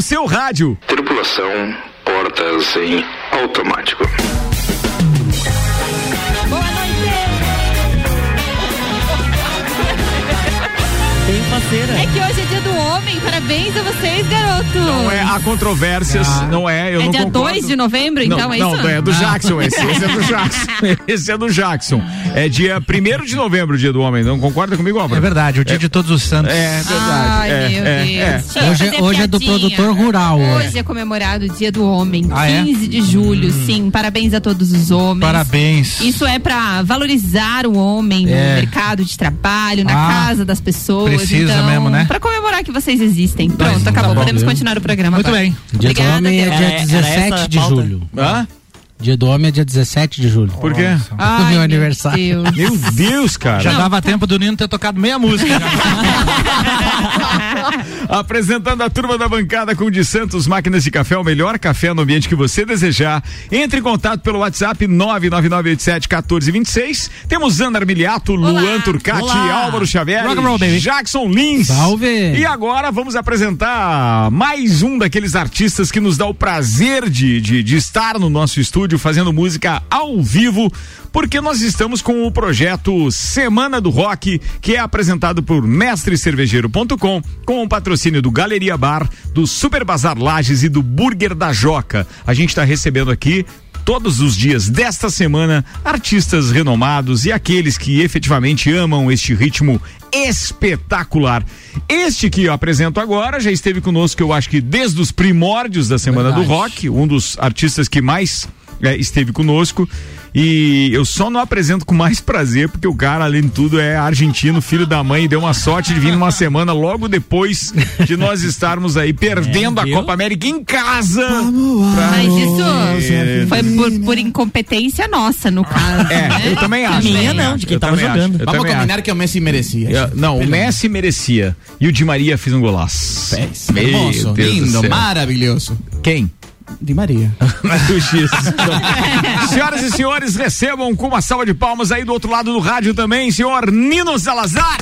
seu rádio. Tripulação, portas em automático. Tem parceira. É que hoje é dia do homem. Parabéns a vocês, garotos. Não é, há controvérsias, não é, eu É não dia concordo. 2 de novembro, então não, é não, isso? é do Jackson esse, esse é do Jackson. Esse é do Jackson. É dia 1 de novembro, dia do homem. Não concorda comigo, Álvaro? É verdade, o dia de todos os santos. É verdade. Ai, é, meu é, Deus. é. Hoje é- hoje é do produtor rural, hoje. É comemorado o dia do homem, Ah, é? 15 de julho, sim. Parabéns a todos os homens. Parabéns. Isso é pra valorizar o homem no É. mercado de trabalho, na Ah, casa das pessoas. Precisa então, mesmo, né? Pra comemorar que vocês existem. Pronto, tá acabou. bom, Podemos continuar o programa Muito agora. bem. Obrigada, é dia Era- era 17 essa a de pauta? julho. Hã? Dia do Homem é dia 17 de julho. Por quê? Ai, meu meu aniversário. Deus. Meu Deus, cara. Já dava tempo do Nino ter tocado meia música. Apresentando a turma da bancada com o de Santos Máquinas de Café, o melhor café no ambiente que você desejar. Entre em contato pelo WhatsApp 999871426. Temos Ana Armiliato, Luan Turcati, Olá. Álvaro Xavier. Jackson Lins. Salve. E agora vamos apresentar mais um daqueles artistas que nos dá o prazer de, de, de estar no nosso estúdio fazendo música ao vivo, porque nós estamos com o projeto Semana do Rock, que é apresentado por mestrecervejeiro.com, com o patrocínio do Galeria Bar, do Super Bazar Lages e do Burger da Joca. A gente está recebendo aqui todos os dias desta semana artistas renomados e aqueles que efetivamente amam este ritmo espetacular. Este que eu apresento agora já esteve conosco, eu acho que desde os primórdios da Semana do Verdade. Rock, um dos artistas que mais é, esteve conosco. E eu só não apresento com mais prazer, porque o cara, além de tudo, é argentino, filho da mãe, e deu uma sorte de vir numa semana logo depois de nós estarmos aí perdendo a viu? Copa América em casa. Mas isso É. foi por, por incompetência nossa, no caso. É, né? eu também acho. Minha não, acho, de quem eu tava jogando. acho, eu Vamos combinar que o Messi merecia. acho. Eu- Não, o Messi merecia. E o Di Maria fez um golaço. Meu Hermoso, Deus do lindo, maravilhoso. Quem? Di Maria. O X. Senhoras e senhores, recebam com uma salva de palmas aí do outro lado do rádio também, senhor Nino Salazar.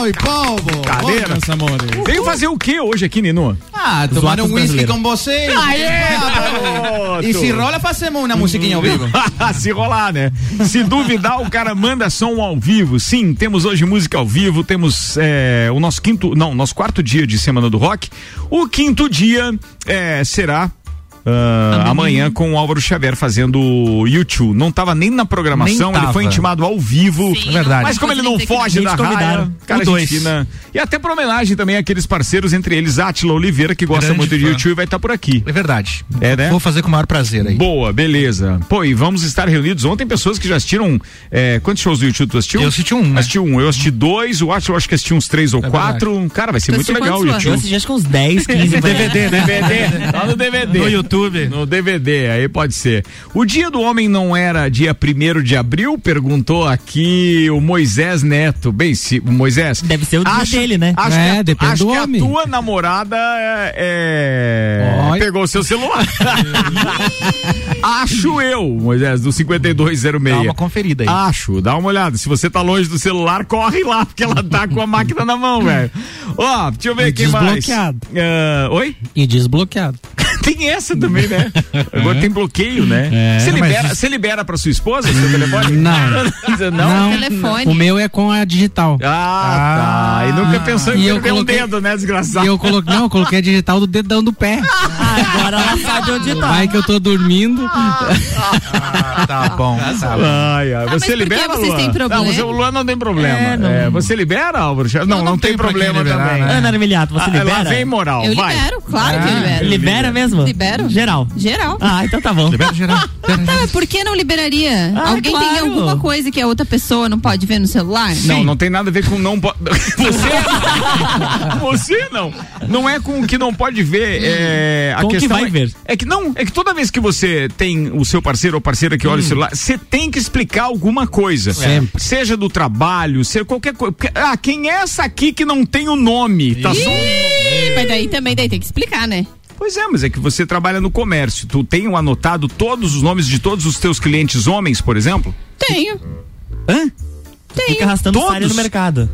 Oi, povo! Cadeira. Oi. Veio fazer o que hoje aqui, Nino? Ah, tomar um whisky com você. Aê, Ah, E se rola, fazemos uma musiquinha ao vivo. Se rolar, né? Se duvidar, o cara manda som ao vivo. Sim, temos hoje música ao vivo, temos é, o nosso quinto, não, nosso quarto dia de Semana do Rock. O quinto dia é, será ah, amanhã com o Álvaro Xavier fazendo o YouTube. Não tava nem na programação, Nem ele foi intimado ao vivo. Sim, É verdade. Mas como ele não foge da raia, cara O dois. Argentina. E até por homenagem também àqueles parceiros, entre eles Átila Oliveira, que gosta Grande muito de. YouTube, vai estar por aqui. É verdade. É, né? Vou fazer com o maior prazer aí. Boa, beleza. Pô, e vamos estar reunidos. Ontem pessoas que já assistiram. é, quantos shows do YouTube tu assistiu? Eu assisti um, né? Assisti um. Eu assisti dois, o Atila acho que assisti uns três ou É quatro. Cara, vai ser Tu muito legal o quantos, Eu YouTube. assisti acho que uns 10, 15 DVD, DVD. Tá no DVD. No YouTube. No DVD, aí pode ser. O dia do homem não era dia 1 de abril? Perguntou aqui o Moisés Neto. Bem, se, Moisés. Deve ser o dia dele, né? Acho É, que, a- depende acho do que homem. a tua namorada é. é-. Pegou o seu celular. acho eu, Moisés, do 5206. Dá uma conferida aí. Acho, dá uma olhada. Se você tá longe do celular, corre lá, porque ela tá com a máquina na mão, velho. Ó, deixa eu ver E quem mais. desbloqueado. Ah, oi? E desbloqueado. Tem essa também, né? Agora tem bloqueio, né? É, você, mas libera, você libera pra sua esposa seu telefone? Não. não? Não. Telefone. O meu é com a digital. Ah, tá. E nunca pensou em eu perder coloquei- um dedo, né, desgraçado? E eu coloquei, não, eu coloquei a digital do dedão do pé. Agora ela sabe onde tá. Vai que eu tô dormindo. Ah, tá bom. Tá bom. Ai, ai. mas Você libera, vocês Luan? têm problema? Não, você, o Luan não tem problema. É, não. É, você libera, Álvaro? Não, não, não tem, problema liberar, também. né? Ana Armiliato, você Ah, libera? Lá vem moral, Eu vai. libero, claro que eu Ah, libero. Libera mesmo? Libero. Geral. Geral. Ah, então tá bom. Libera geral. Tá, mas por que não liberaria? Ah, Alguém tem claro. alguma coisa que a outra pessoa não pode ver no celular? Não, não tem nada a ver com não pode. Você? Você não. Não é com o que não pode ver. É, a Com o que questão vai é, ver. É que não, é que toda vez que você tem o seu parceiro ou parceira que olha Hum. o celular, você tem que explicar alguma coisa. Sempre. Seja do trabalho, seja qualquer coisa. Ah, quem é essa aqui que não tem o nome? Tá só... Ih, Mas daí também daí tem que explicar, né? Pois é, mas é que você trabalha no comércio. Tu tem anotado todos os nomes de todos os teus clientes homens, por exemplo? Tenho. Hã? Tenho. Fica arrastando Todos? saia no mercado.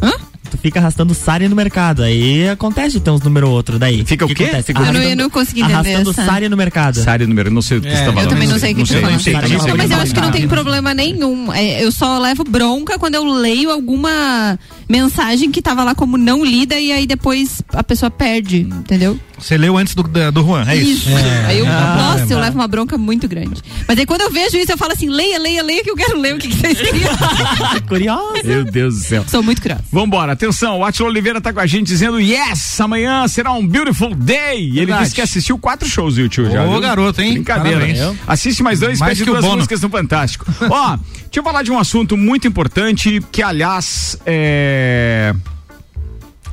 Hã? Tu fica arrastando Sari no mercado. Aí acontece de ter uns número outro daí. Fica o que quê? acontece? Fica- Eu não, Arrastando- eu não consegui entender Arrastando essa. Sari no mercado. Sária número, não sei o que você tá falando. Eu também não sei o que sei, tá não sei, falando. não sei. Não, mas eu acho que não tem Ah. problema nenhum. É, eu só levo bronca quando eu leio alguma mensagem que tava lá como não lida e aí depois a pessoa perde, entendeu? Você leu antes do, do Juan, é isso? Aí eu, Ah, nossa, eu é. levo uma bronca muito grande. Mas aí quando eu vejo isso, eu falo assim, leia, leia, leia que eu quero ler o que, que vocês queriam. Curiosa. Meu Deus do céu. Sou muito curiosa. Vambora, atenção, o Atila Oliveira tá com a gente dizendo yes, amanhã será um beautiful day. E ele disse que assistiu quatro shows do YouTube já. Ô, viu? garoto, hein? Brincadeira. Parabéns. Assiste mais dois, Mais pede duas Bono. músicas no Fantástico. Ó, deixa eu falar de um assunto muito importante que, aliás, é...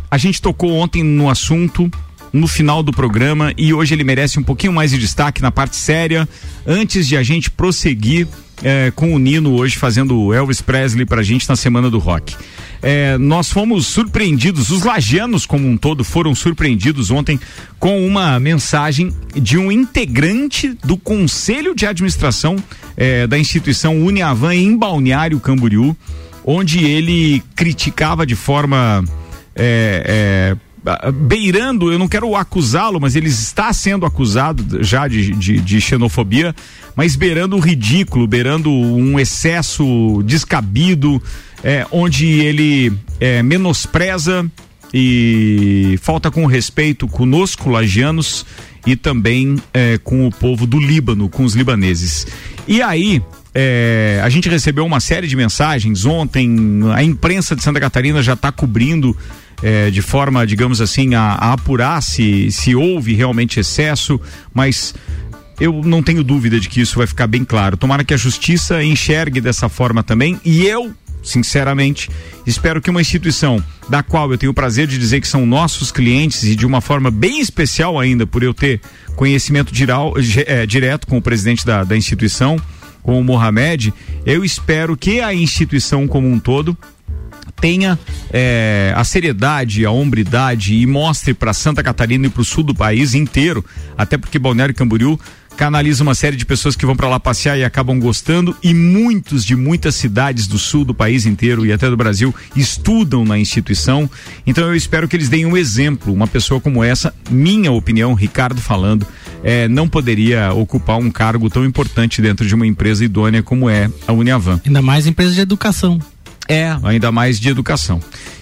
a gente tocou ontem no assunto no final do programa e hoje ele merece um pouquinho mais de destaque na parte séria antes de a gente prosseguir é, com o Nino hoje fazendo o Elvis Presley pra gente na semana do rock. É, nós fomos surpreendidos, os lagianos como um todo foram surpreendidos ontem com uma mensagem de um integrante do conselho de administração é, da instituição Uniavan em Balneário Camboriú, onde ele criticava de forma é, beirando, eu não quero acusá-lo, mas ele está sendo acusado já de, de, de xenofobia, mas beirando o ridículo, beirando um excesso descabido, é, onde ele é, menospreza e falta com respeito conosco, lagianos, e também é, com o povo do Líbano, com os libaneses. E aí, é, a gente recebeu uma série de mensagens ontem, a imprensa de Santa Catarina já está cobrindo é, de forma, digamos assim, a, a apurar se, se houve realmente excesso, mas eu não tenho dúvida de que isso vai ficar bem claro. Tomara que a justiça enxergue dessa forma também e eu, sinceramente, espero que uma instituição da qual eu tenho o prazer de dizer que são nossos clientes e de uma forma bem especial ainda por eu ter conhecimento diral, é, direto com o presidente da, da instituição, com o Mohamed, eu espero que a instituição como um todo tenha é, a seriedade, a hombridade e mostre para Santa Catarina e para o sul do país inteiro, até porque Balneário Camboriú canaliza uma série de pessoas que vão para lá passear e acabam gostando e muitos de muitas cidades do sul do país inteiro e até do Brasil estudam na instituição. Então eu espero que eles deem um exemplo. Uma pessoa como essa, minha opinião, Ricardo falando, é, não poderia ocupar um cargo tão importante dentro de uma empresa idônea como é a Uniavan. Ainda mais empresa de educação. É, ainda mais de educação.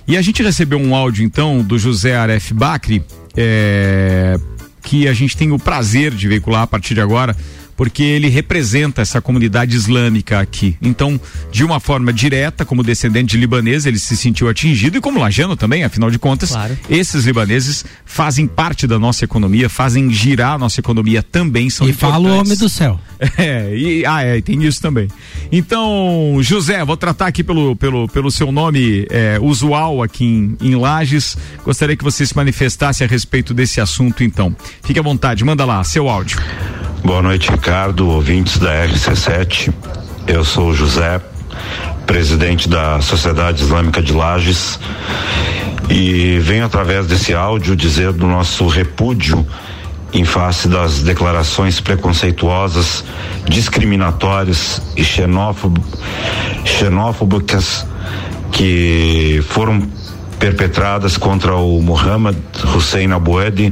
E a gente recebeu um áudio então do José Aref Bacri, é, que a gente tem o prazer de veicular a partir de agora, porque ele representa essa comunidade islâmica aqui. Então, de uma forma direta, como descendente de libanês, ele se sentiu atingido e como lajano também, afinal de contas, Claro. esses libaneses fazem parte da nossa economia, fazem girar a nossa economia também, são e fala o importantes. homem do céu. É, e, ah, é, tem isso também. Então, José, vou tratar aqui pelo, pelo, pelo seu nome é, usual aqui em, em Lages. Gostaria que você se manifestasse a respeito desse assunto, então. Fique à vontade, manda lá, seu áudio. Boa noite, Ricardo, ouvintes da RC7. Eu sou José, presidente da Sociedade Islâmica de Lages, e venho através desse áudio dizer do nosso repúdio em face das declarações preconceituosas, discriminatórias e xenófobas que foram perpetradas contra o Mohammed Hussein Abouedi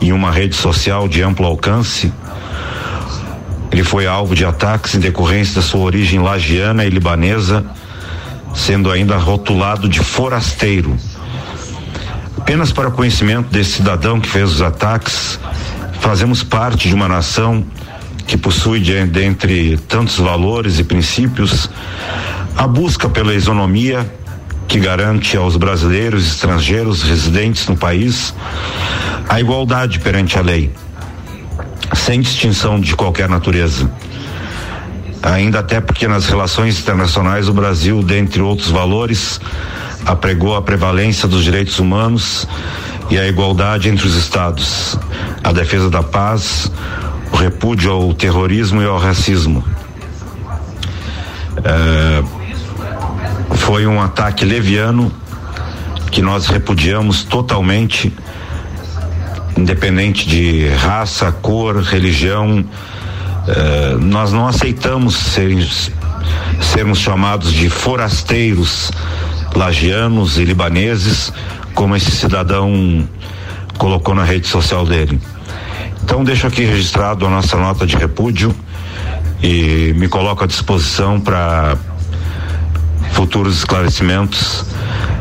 em uma rede social de amplo alcance. Ele foi alvo de ataques em decorrência da sua origem lagiana e libanesa, sendo ainda rotulado de forasteiro. Apenas para conhecimento desse cidadão que fez os ataques, fazemos parte de uma nação que possui, de- dentre tantos valores e princípios, a busca pela isonomia que garante aos brasileiros e estrangeiros residentes no país a igualdade perante a lei, sem distinção de qualquer natureza. Ainda até porque nas relações internacionais o Brasil, dentre outros valores, apregou a prevalência dos direitos humanos e a igualdade entre os estados, a defesa da paz, o repúdio ao terrorismo e ao racismo. É, foi um ataque leviano que nós repudiamos totalmente, independente de raça, cor, religião. Eh, nós não aceitamos serem- sermos chamados de forasteiros lagianos e libaneses, como esse cidadão colocou na rede social dele. Então deixo aqui registrado a nossa nota de repúdio e me coloco à disposição para futuros esclarecimentos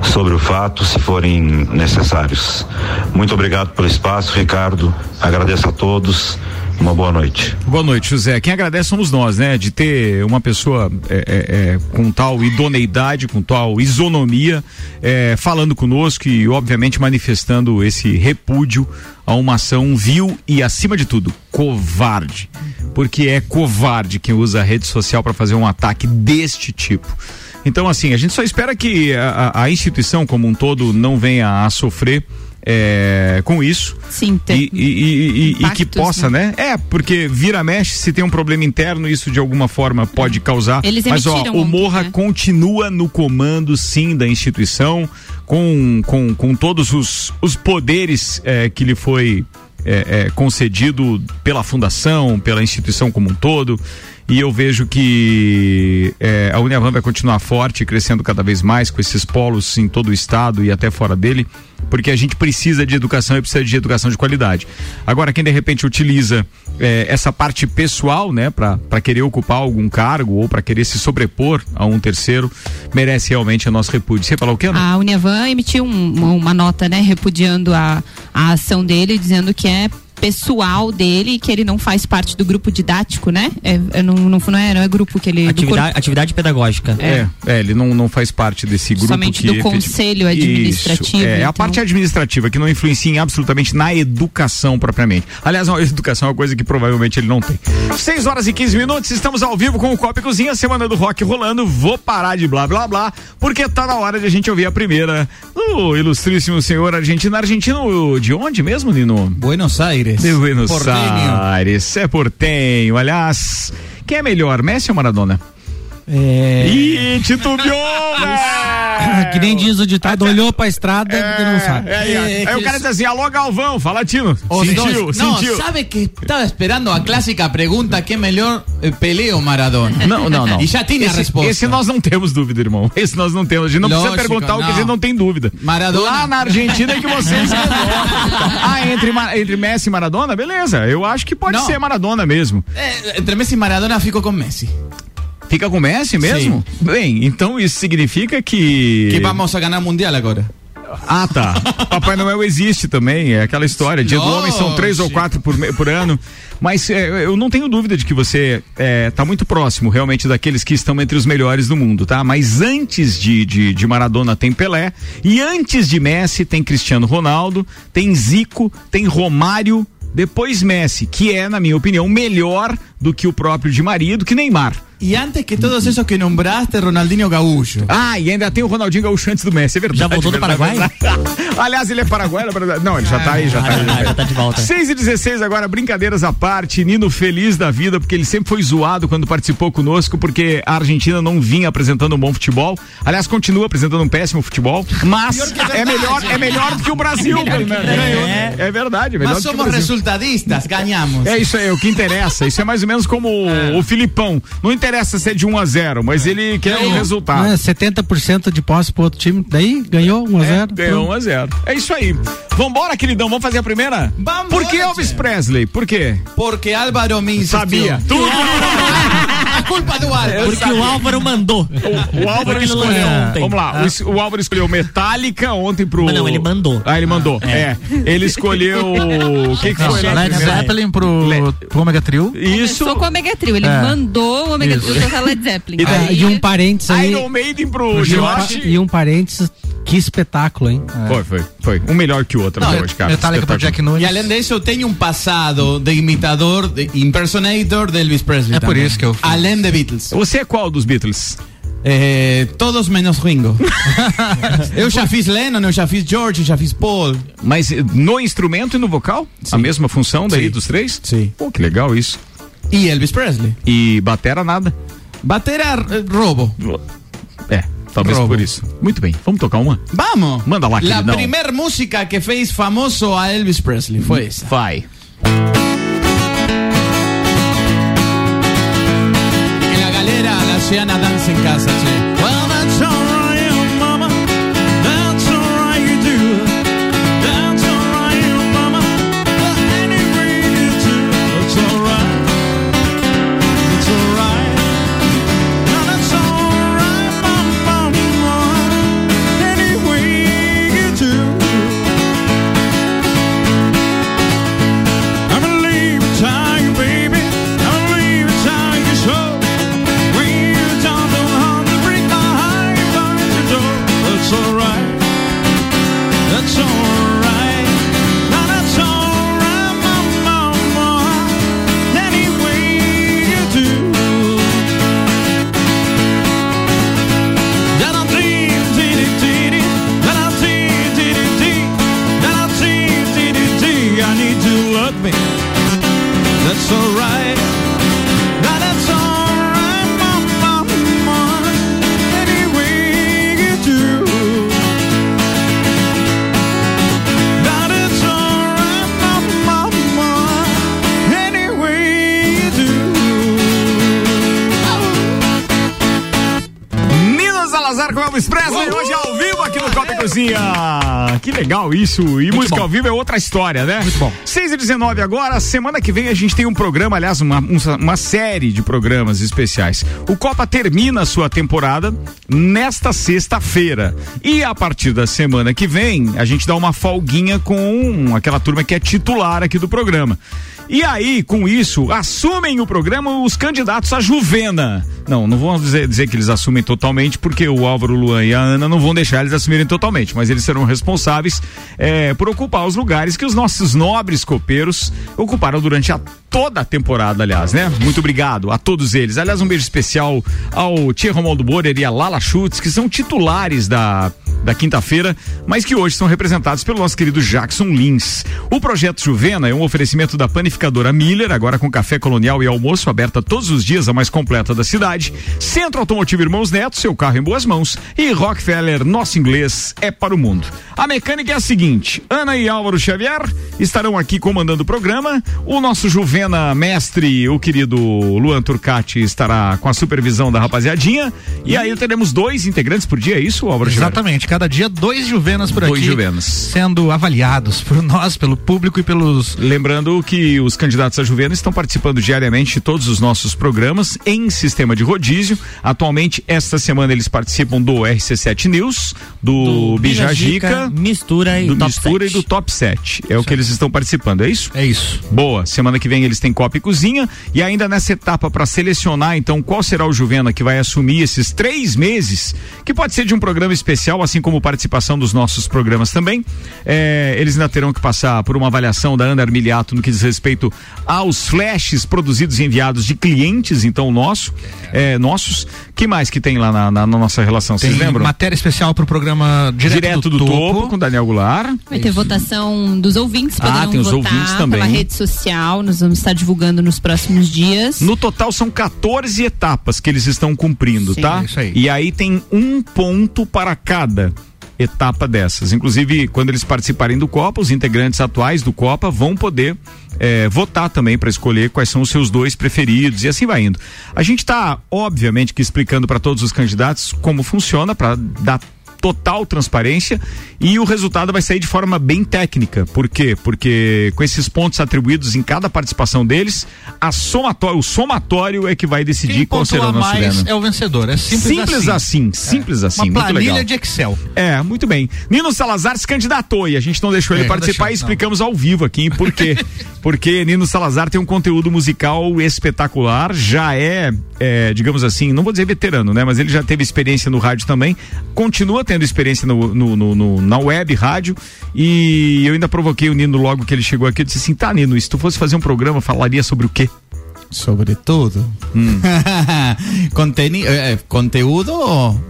sobre o fato, se forem necessários. Muito obrigado pelo espaço, Ricardo. Agradeço a todos. Uma boa noite. Boa noite, José. Quem agradece somos nós, né? De ter uma pessoa é, é, é, com tal idoneidade, com tal isonomia, é, falando conosco e, obviamente, manifestando esse repúdio a uma ação vil e, acima de tudo, covarde. Porque é covarde quem usa a rede social para fazer um ataque deste tipo. Então, assim, a gente só espera que a, a instituição como um todo não venha a sofrer é, com isso. Sim, e, e, e, e, que possa, né? É, porque vira mexe, se tem um problema interno, isso de alguma forma pode causar. Eles Mas ó, o ontem, Morra né? continua no comando, sim, da instituição, com, com, com todos os, os poderes é, que lhe foi é, é, concedido pela fundação, pela instituição como um todo. E eu vejo que é, a Uniavan vai continuar forte, crescendo cada vez mais com esses polos em todo o estado e até fora dele, porque a gente precisa de educação e precisa de educação de qualidade. Agora, quem de repente utiliza é, essa parte pessoal, né, para querer ocupar algum cargo ou para querer se sobrepor a um terceiro, merece realmente o nosso repúdio. Você falou o quê? Ana? A Uniavan emitiu um- uma, nota, né, repudiando a, a ação dele, dizendo que é pessoal dele e que ele não faz parte do grupo didático, né? É, é, não, não, não, é, não é grupo que ele. Atividade, atividade pedagógica. É, é, ele não, não faz parte desse grupo Somente que do efetiv- conselho administrativo, Isso, é, a então. parte administrativa que não influencia em absolutamente na educação propriamente. Aliás, a educação é uma coisa que provavelmente ele não tem. 6 horas e 15 minutos, estamos ao vivo com o Copa e Cozinha, semana do rock rolando. Vou parar de blá blá blá, porque tá na hora de a gente ouvir a primeira do ilustríssimo senhor argentino. Argentino de onde mesmo, Nino? Buenos Aires. De Buenos Porteño. Aires, é portenho. Aliás, quem é melhor, Messi ou Maradona? É, Ih, titubeou, velho! que nem diz o ditado, olhou pra estrada e não sabe. É, é, É, aí que o cara diz assim, alô Galvão, fala Tino. Sentiu, dois. Sentiu. sabe que estaba esperando a clásica pregunta ¿qué melhor eh, Pelé ou Maradona? Não, não, não. E já tinha a esse, resposta. Esse nós não temos dúvida, irmão. Esse nós não temos. A gente não precisa Lógico, perguntar o que a não. gente não tem dúvida. Maradona. Lá na Argentina é que vocês. Ah, entre, entre Messi e Maradona? Beleza. Eu acho que pode Não. ser Maradona mesmo. Eh, entre Messi e Maradona fico com Messi. Fica com Messi mesmo? Bem, então isso significa que. Que vamos a ganar mundial agora. Ah, tá. Papai Noel existe também, é aquela história. Dia do homem são três ou quatro por, por ano. Mas é, eu não tenho dúvida de que você está muito próximo realmente daqueles que estão entre os melhores do mundo, tá? Mas antes de, de, de Maradona tem Pelé, e antes de Messi tem Cristiano Ronaldo, tem Zico, tem Romário, depois Messi, que é, na minha opinião, melhor do que o próprio Di Maria, do que Neymar. E antes que todos esos que nombraste, Ronaldinho Gaúcho. Ah, e ainda tem o Ronaldinho Gaúcho antes do Messi, é verdade. Já voltou do verdade, Paraguai? verdade. Aliás, ele é paraguaio, é verdade. Não, ele já tá aí, já tá aí. Ah, já tá de volta. 6 e 16 agora, brincadeiras à parte, Nino feliz da vida, porque ele sempre foi zoado quando participou conosco, porque a Argentina não vinha apresentando um bom futebol. Aliás, continua apresentando um péssimo futebol, mas é melhor, é melhor do que o Brasil, pelo menos. Ganhou. É verdade, é melhor Mas que somos resultadistas, ganhamos. É isso aí, o que interessa. Isso é mais ou menos como o- o Filipão. Não interessa se é de 1 a 0, mas ele quer o resultado. Não é 70% de posse pro outro time, daí ganhou 1 a 0 É, ganhou 1 a 0. É isso aí. Vambora, queridão, vamos fazer a primeira? Vambora, Por que Elvis. Presley? Por quê? Porque Álvaro me insistiu. Sabia. Tudo. Culpa do Álvaro. Porque o Álvaro mandou. O Álvaro Porque ele escolheu. ontem. Vamos lá. o es- O, Álvaro escolheu Metallica ontem pro. Mas não, ele mandou. Ah, ele mandou. É. Ele escolheu. O que, que foi? né? Led Zeppelin pro, Le- pro Omega Trio. Isso. Começou com o Omega Trio. Ele É. mandou o Omega Trio tocar Led Zeppelin. E daí- E um parênteses aí. Iron Maiden pro E um, Josh. e um parênteses, que espetáculo, hein? Foi, foi, foi. Um melhor que o outro Não, até hoje, cara. Metallica pro Jack Espetáculo. E Nunes. além disso, eu tenho um passado de imitador, de impersonator de Elvis Presley. É por também. isso que eu fiz. Além de Beatles. Você é qual dos Beatles? Eh, todos menos Ringo. eu já fiz Lennon, eu já fiz George, eu já fiz Paul. Mas eh, no instrumento e no vocal? A mesma função daí Sim. dos três? Sim. Pô, que legal isso. E Elvis Presley. E batera nada? Batera eh, Robo. É, talvez Roubo. por isso. Muito bem, vamos tocar uma? Vamos. Manda lá, queridão. primeira música que fez famoso a Elvis Presley foi essa. Vai. Que la galera, la Ciana dança em casa, che. Well, that's alright, Cozinha. Que legal isso. E música ao vivo é outra história, né? Muito bom. 6 e 19 agora. Semana que vem a gente tem um programa, aliás, uma, um- uma série de programas especiais. O Copa termina a sua temporada nesta sexta-feira. E a partir da semana que vem, a gente dá uma folguinha com aquela turma que é titular aqui do programa. E aí, com isso, assumem o programa os candidatos à Juvena. Não, não vou dizer, dizer que eles assumem totalmente, porque o Álvaro, Luan e a Ana não vão deixar eles assumirem totalmente, mas eles serão responsáveis eh, por ocupar os lugares que os nossos nobres copeiros ocuparam durante a toda a temporada, aliás, né? Muito obrigado a todos eles. Aliás, um beijo especial ao Tia Romualdo Borer e a Lala Schutz, que são titulares da, da quinta-feira, mas que hoje são representados pelo nosso querido Jackson Lins. O projeto Juvena é um oferecimento da panificadora Miller, agora com café colonial e almoço aberta todos os dias, a mais completa da cidade. Centro Automotivo Irmãos Neto, seu carro em boas mãos. E Rockefeller, nosso inglês é para o mundo. A mecânica é a seguinte: Ana e Álvaro Xavier estarão aqui comandando o programa. O nosso Juvena mestre, o querido Luan Turcati, estará com a supervisão da rapaziadinha. E aí teremos dois integrantes por dia, é isso, Álvaro Xavier? Exatamente, cada dia dois Juvenas por Dois aqui. Juvenas. Sendo avaliados por nós, pelo público e pelos. Lembrando que os candidatos a Juvena estão participando diariamente de todos os nossos programas em sistema de rodízio. Atualmente, esta semana, eles participam do RC7 News, do, Bijagica, Mistura e do Top Mistura 7. e do Top 7. É o que eles estão participando, é isso? É isso. Boa. Semana que vem eles têm Copa e Cozinha. E ainda nessa etapa para selecionar, então, qual será o Juvena que vai assumir esses três meses, que pode ser de um programa especial, assim como participação dos nossos programas também. É, eles ainda terão que passar por uma avaliação da Ana Armiliato no que diz respeito aos flashes produzidos e enviados de clientes, então, nosso, é, nossos. Que mais que tem lá na, na- na nossa relação? Vocês lembram? matéria especial pro programa Direto, Direto do, topo. com Daniel Goulart. Vai ter votação dos ouvintes, Ah, tem os votar ouvintes também. pela rede social, nós vamos estar divulgando nos próximos dias. No total são 14 etapas que eles estão cumprindo, Sim. tá? É isso aí. E aí tem um ponto para cada etapa dessas. Inclusive, quando eles participarem do Copa, os integrantes atuais do Copa vão poder eh, votar também para escolher quais são os seus dois preferidos e assim vai indo. A gente está, obviamente, que explicando para todos os candidatos como funciona para dar total transparência e o resultado vai sair de forma bem técnica. Por quê? Porque com esses pontos atribuídos em cada participação deles, a somatório, o somatório é que vai decidir Quem qual será o nosso mais é o vencedor. É simples, Simples assim, assim. simples assim, Uma muito planilha legal. de Excel. É, muito bem. Nino Salazar se candidatou e a gente não deixou ele É, não participar e explicamos ao vivo aqui por quê. Porque Nino Salazar tem um conteúdo musical espetacular, já é, é, digamos assim, não vou dizer veterano, né? Mas ele já teve experiência no rádio também, continua tendo experiência no, no- no- no- na web, rádio, e eu ainda provoquei o Nino logo que ele chegou aqui, eu disse assim, tá Nino, se tu fosse fazer um programa, falaria sobre o quê? Sobre tudo. Conteni- eh, conteúdo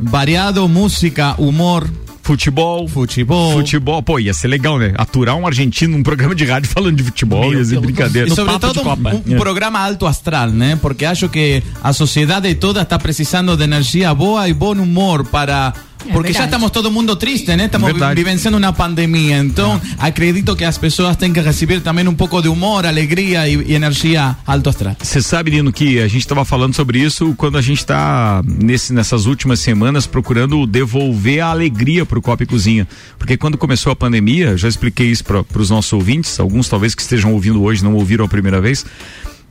variado, música, humor, Futebol, futebol. Futebol, pô, ia ser legal, né? Aturar um argentino num programa de rádio falando de futebol, ia ser brincadeira. E sobre Papo de todo um, Copa. um É. programa alto astral, né? Porque acho que a sociedade toda está precisando de energia boa e bom humor para porque já verdade. estamos todo mundo triste, né? Estamos Verdade. vivenciando uma pandemia. Então, acredito que as pessoas têm que receber também um pouco de humor, alegria e, e energia alto astral. Você sabe, Nino, que a gente estava falando sobre isso quando a gente está nesse, nessas últimas semanas procurando devolver a alegria para o Copa e Cozinha. Porque quando começou a pandemia, já expliquei isso para os nossos ouvintes, alguns talvez que estejam ouvindo hoje não ouviram a primeira vez.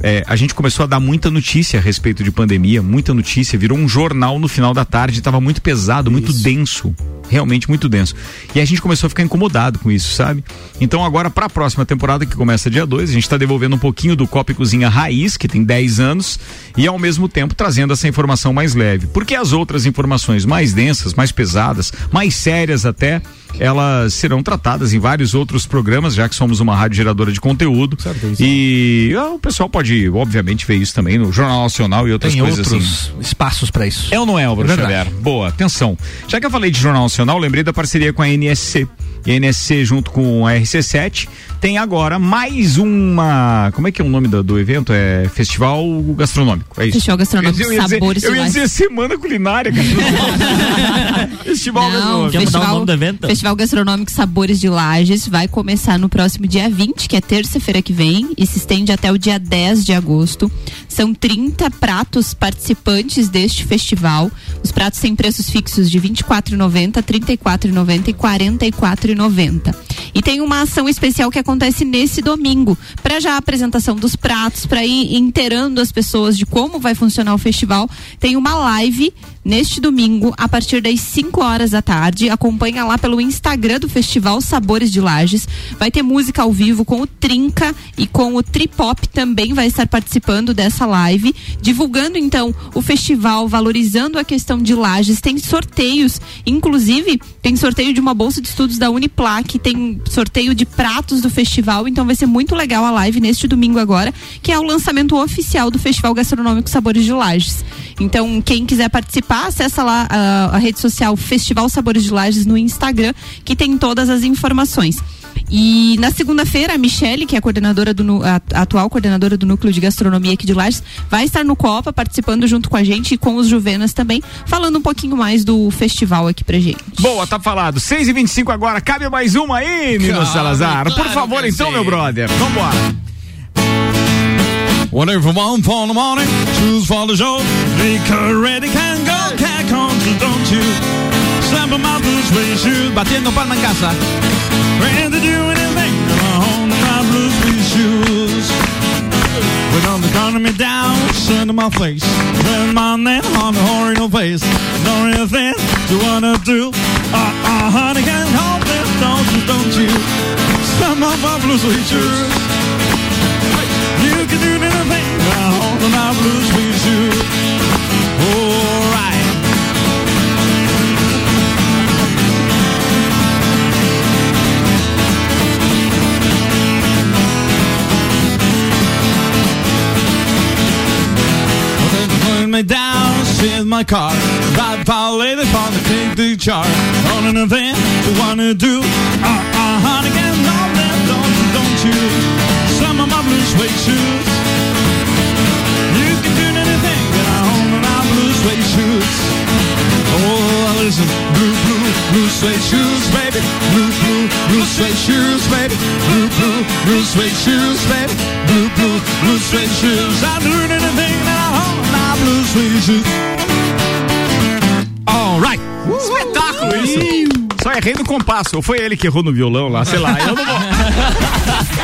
É, a gente começou a dar muita notícia a respeito de pandemia, muita notícia, virou um jornal no final da tarde, estava muito pesado, muito denso, realmente muito denso. E a gente começou a ficar incomodado com isso, sabe? Então agora para a próxima temporada que começa dia 2, a gente está devolvendo um pouquinho do Copa e Cozinha Raiz, que tem 10 anos, e ao mesmo tempo trazendo essa informação mais leve. Porque as outras informações mais densas, mais pesadas, mais sérias até, elas serão tratadas em vários outros programas, já que somos uma rádio geradora de conteúdo. E ah, o pessoal pode, obviamente, ver isso também no Jornal Nacional e outras Tem coisas assim. outros espaços para isso. É ou não é, Álvaro Verdade. Xavier? Boa, atenção. Já que eu falei de Jornal Nacional, lembrei da parceria com a NSC. e a NSC junto com a RC7 tem agora mais uma. Como é que é o nome do, do evento? É Festival Gastronômico. É isso. Festival Gastronômico Eu ia dizer- Sabores Eu ia dizer Semana Culinária, cara. Festival Não, Gastronômico. Quer mudar o nome do evento? Festival Gastronômico Sabores de Lages vai começar no próximo dia 20, que é terça-feira que vem, e se estende até o dia 10 de agosto. São 30 pratos participantes deste festival. Os pratos têm preços fixos de R$ 24,90, R$ 34,90 e R$ 44,90. E tem uma ação especial que acontece nesse domingo, para já a apresentação dos pratos, para ir inteirando as pessoas de como vai funcionar o festival. Tem uma live neste domingo, a partir das 5 horas da tarde. Acompanha lá pelo Instagram do Festival Sabores de Lages. Vai ter música ao vivo com o Trinca e com o Tripop também vai estar participando dessa live, divulgando então o festival, valorizando a questão de Lages. Tem sorteios, inclusive tem sorteio de uma bolsa de estudos da Uniplac, tem sorteio de pratos do festival, então vai ser muito legal a live neste domingo agora, que é o lançamento oficial do Festival Gastronômico Sabores de Lages. Então, quem quiser participar, acessa lá a, a rede social Festival Sabores de Lages no Instagram, que tem todas as informações. E na segunda-feira, a Michele, que é a coordenadora do a, a atual coordenadora do Núcleo de Gastronomia aqui de Lages, vai estar no Copa participando junto com a gente e com os Juvenas também, falando um pouquinho mais do festival aqui pra gente. Boa, tá falado. 6 e 25 agora. Cabe mais uma aí, Nino Claro, Salazar. Por claro favor, que então, meu brother. Vambora. Whatever one for the morning, choose for the show. Make her ready, can go, can't come to, don't you? Slap 'em out those suede shoes. Batiendo palma en casa. Ready to do anything on my blue suede shoes. With all the economy down, sun to my face. With my name on the horrible face. No real anything you wanna do? Uh, uh, honey, can't hold this, don't you, don't you? Slap my blue suede shoes. On my blue suede shoes. Alright. My car. Ride lady for the the chart. On an event you wanna do. Uh, uh, honey, get on that, don't don't you? Some of my blue suede shoes. Suede shoes. Oh, listen, blue, blue, blue suede shoes, baby. Blue, blue, blue suede shoes, baby. Blue, blue, blue suede shoes, baby. Blue, blue, blue suede shoes. I'm doing anything that I own my blue suede shoes. Alright. Espetáculo isso. Só errei no compasso. Ou foi ele que errou no violão lá, sei lá. Eu não vou.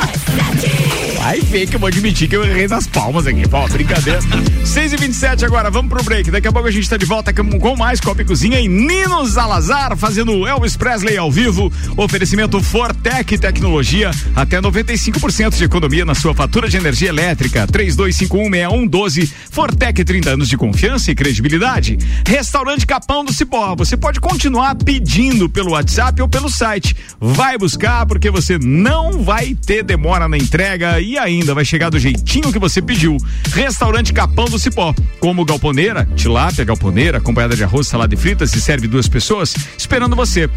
Vai ver que eu vou admitir que eu errei nas palmas aqui. Pô, brincadeira. 6 e 27 agora, vamos pro break. Daqui a pouco a gente tá de volta com, mais Copa e Cozinha e Nino Salazar fazendo Elvis Presley ao vivo. Oferecimento Fortec Tecnologia. Até 95% de economia na sua fatura de energia elétrica. 32516112. Fortec 30 anos de confiança e credibilidade. Restaurante Capão do Cipó. Você pode continuar pedindo pelo WhatsApp ou pelo site. Vai buscar porque você não vai ter demora na entrega e ainda vai chegar do jeitinho que você pediu. Restaurante Capão do Cipó. Como galponeira, tilápia galponeira, acompanhada de arroz, salada e fritas e serve duas pessoas esperando você.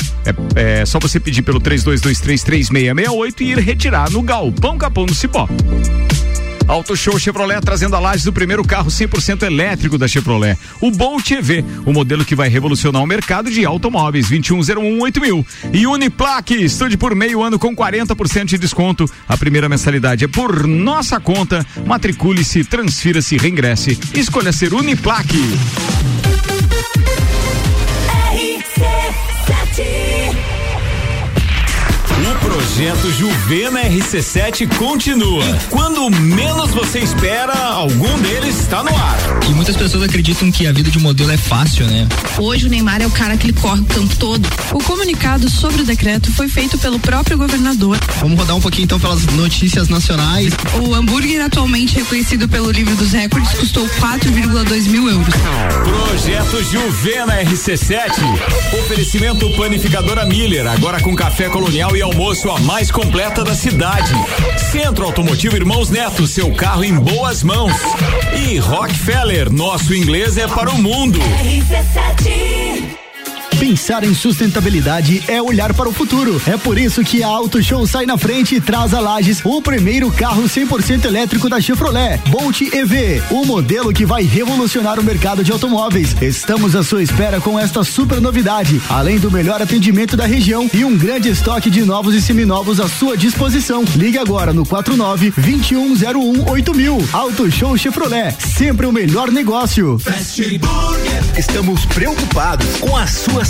É, é só você pedir pelo 32233668 e ir retirar no Galpão Capão do Cipó. Auto Show Chevrolet trazendo a laje do primeiro carro 100% elétrico da Chevrolet, o Bolt EV, o modelo que vai revolucionar o mercado de automóveis 21018 E Uniplaque, estude por meio ano com 40% de desconto. A primeira mensalidade é por nossa conta. Matricule-se, transfira-se, reingresse. Escolha ser Uniplaque. O projeto Juvena RC7 continua. E quando menos você espera, algum deles está no ar. E muitas pessoas acreditam que a vida de modelo é fácil, né? Hoje o Neymar é o cara que ele corre o campo todo. O comunicado sobre o decreto foi feito pelo próprio governador. Vamos rodar um pouquinho então pelas notícias nacionais. O hambúrguer atualmente reconhecido pelo livro dos recordes custou 4,2 mil euros. Projeto Juvena RC7. Oferecimento Panificadora Miller, agora com café colonial e almoço a mais completa da cidade. Centro Automotivo Irmãos Neto, seu carro em boas mãos. E Rockefeller, nosso inglês é para o mundo. RC7 Pensar em sustentabilidade é olhar para o futuro. É por isso que a Auto Show sai na frente e traz a Lages o primeiro carro 100% elétrico da Chevrolet, Bolt EV, o modelo que vai revolucionar o mercado de automóveis. Estamos à sua espera com esta super novidade, além do melhor atendimento da região e um grande estoque de novos e seminovos à sua disposição. Ligue agora no 49 2101 8000. Auto Show Chevrolet, sempre o melhor negócio. Estamos preocupados com a sua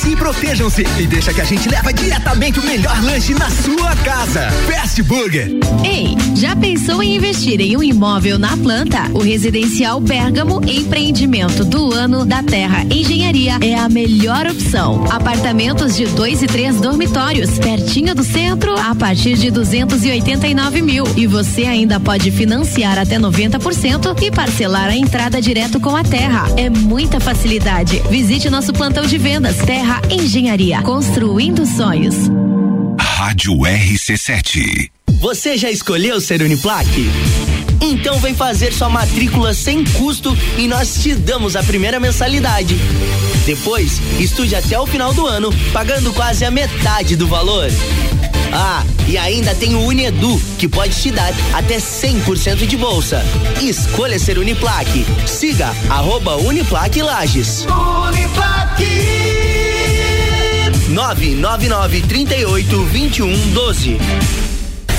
Cuidem-se e protejam-se e deixa que a gente leva diretamente o melhor lanche na sua casa. Fast Burger. Ei, já pensou em investir em um imóvel na planta? O Residencial Bergamo Empreendimento do Ano da Terra Engenharia é a melhor opção. Apartamentos de dois e três dormitórios, pertinho do centro, a partir de 289 mil. E você ainda pode financiar até 90% e parcelar a entrada direto com a terra. É muita facilidade. Visite nosso plantão de vendas Terra Engenharia, construindo sonhos. Rádio RC7. Você já escolheu ser Uniplaque? Então vem fazer sua matrícula sem custo e nós te damos a primeira mensalidade. Depois, estude até o final do ano, pagando quase a metade do valor. Ah, e ainda tem o Unedu, que pode te dar até 100% de bolsa. Escolha ser Uniplaque. Siga arroba Uniplaque Lages. Uniplaque 999 38 21 12.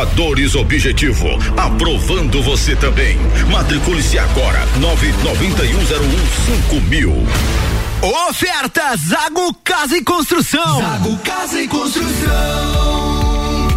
Aprovadores Objetivo, aprovando você também. Matricule-se agora, nove noventa e um zero um cinco mil. Oferta Zago Casa e Construção. Zago Casa e Construção.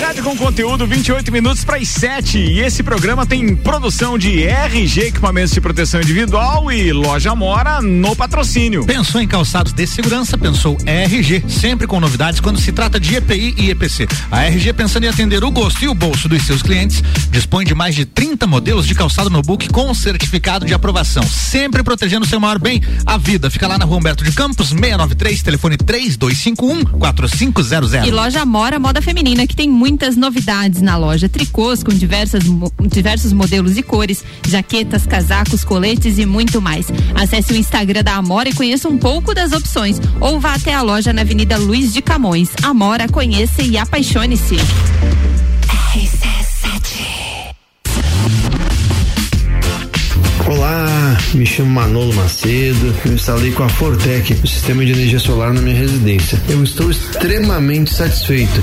Rádio com conteúdo, 28 minutos para as 7. E esse programa tem produção de RG Equipamentos de Proteção Individual e Loja Mora no patrocínio. Pensou em calçados de segurança? Pensou RG. Sempre com novidades quando se trata de EPI e EPC. A RG, pensando em atender o gosto e o bolso dos seus clientes, dispõe de mais de 30 modelos de calçado no book com certificado de aprovação. Sempre protegendo seu maior bem, a vida. Fica lá na rua Humberto de Campos, 693, telefone 3251 4500. E Loja Mora Moda Feminina, que tem muitas novidades na loja. Tricôs com diversas, diversos modelos e cores, jaquetas, casacos, coletes e muito mais. Acesse o Instagram da Amora e conheça um pouco das opções. Ou vá até a loja na Avenida Luiz de Camões. Amora, conheça e apaixone-se. Olá, me chamo Manolo Macedo. Eu instalei com a Fortec o sistema de energia solar na minha residência. Eu estou extremamente satisfeito.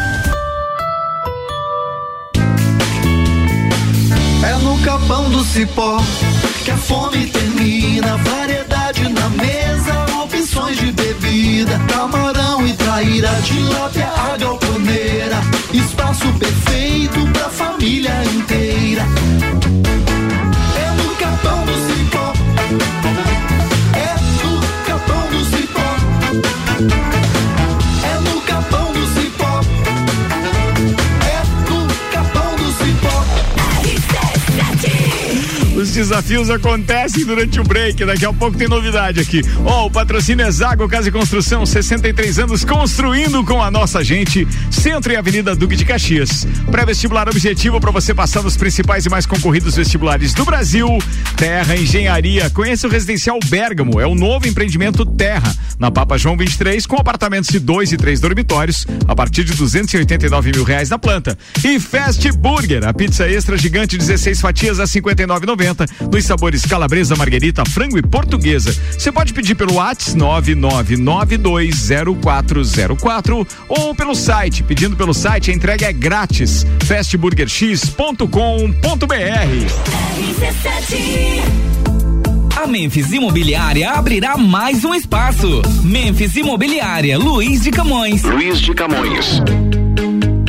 Cipó que a fome termina. variedade na mesa, opções de bebida, camarão e traíra, tilápia, a galponeira, Os desafios acontecem durante o break. Daqui a pouco tem novidade aqui. Ó, o patrocínio é Zago Casa e Construção, 63 anos construindo com a nossa gente. Centro e Avenida Duque de Caxias. Pré-vestibular objetivo para você passar nos principais e mais concorridos vestibulares do Brasil. Terra Engenharia. Conheça o Residencial Bergamo. É o novo empreendimento Terra. Na Papa João 23, com apartamentos de dois e três dormitórios, a partir de 289 mil reais na planta. E Fast Burger, a pizza extra gigante, 16 fatias a 59,90 nos sabores calabresa, marguerita, frango e portuguesa. Você pode pedir pelo WhatsApp 999920404 ou pelo site. Pedindo pelo site, a entrega é grátis. fastburgerx.com.br A Memphis Imobiliária abrirá mais um espaço. Memphis Imobiliária, Luiz de Camões. Luiz de Camões.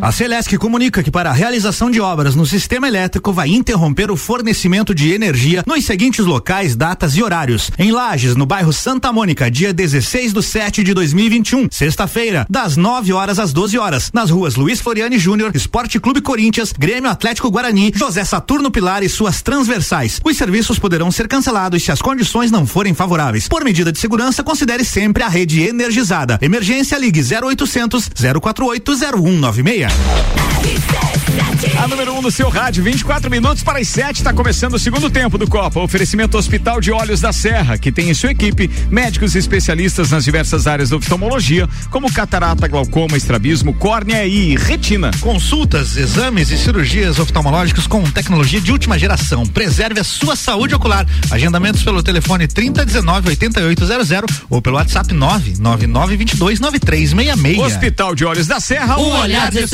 A Celesc comunica que para a realização de obras no sistema elétrico vai interromper o fornecimento de energia nos seguintes locais, datas e horários. Em Lages, no bairro Santa Mônica, dia 16 do 7 de 2021, sexta-feira, das 9 horas às 12 horas, nas ruas Luiz Floriane Júnior, Esporte Clube Corinthians, Grêmio Atlético Guarani, José Saturno Pilar e suas transversais. Os serviços poderão ser cancelados se as condições não forem favoráveis. Por medida de segurança, considere sempre a rede energizada. Emergência ligue 0800 048 0196. A número 1 um no seu rádio, 24 minutos para as 7, está começando o segundo tempo do Copa. Oferecimento Hospital de Olhos da Serra, que tem em sua equipe médicos especialistas nas diversas áreas da oftalmologia, como catarata, glaucoma, estrabismo, córnea e retina. Consultas, exames e cirurgias oftalmológicas com tecnologia de última geração. Preserve a sua saúde ocular. Agendamentos pelo telefone 3019 8800 ou pelo WhatsApp 99922 9366. Hospital de Olhos da Serra, Um olhar de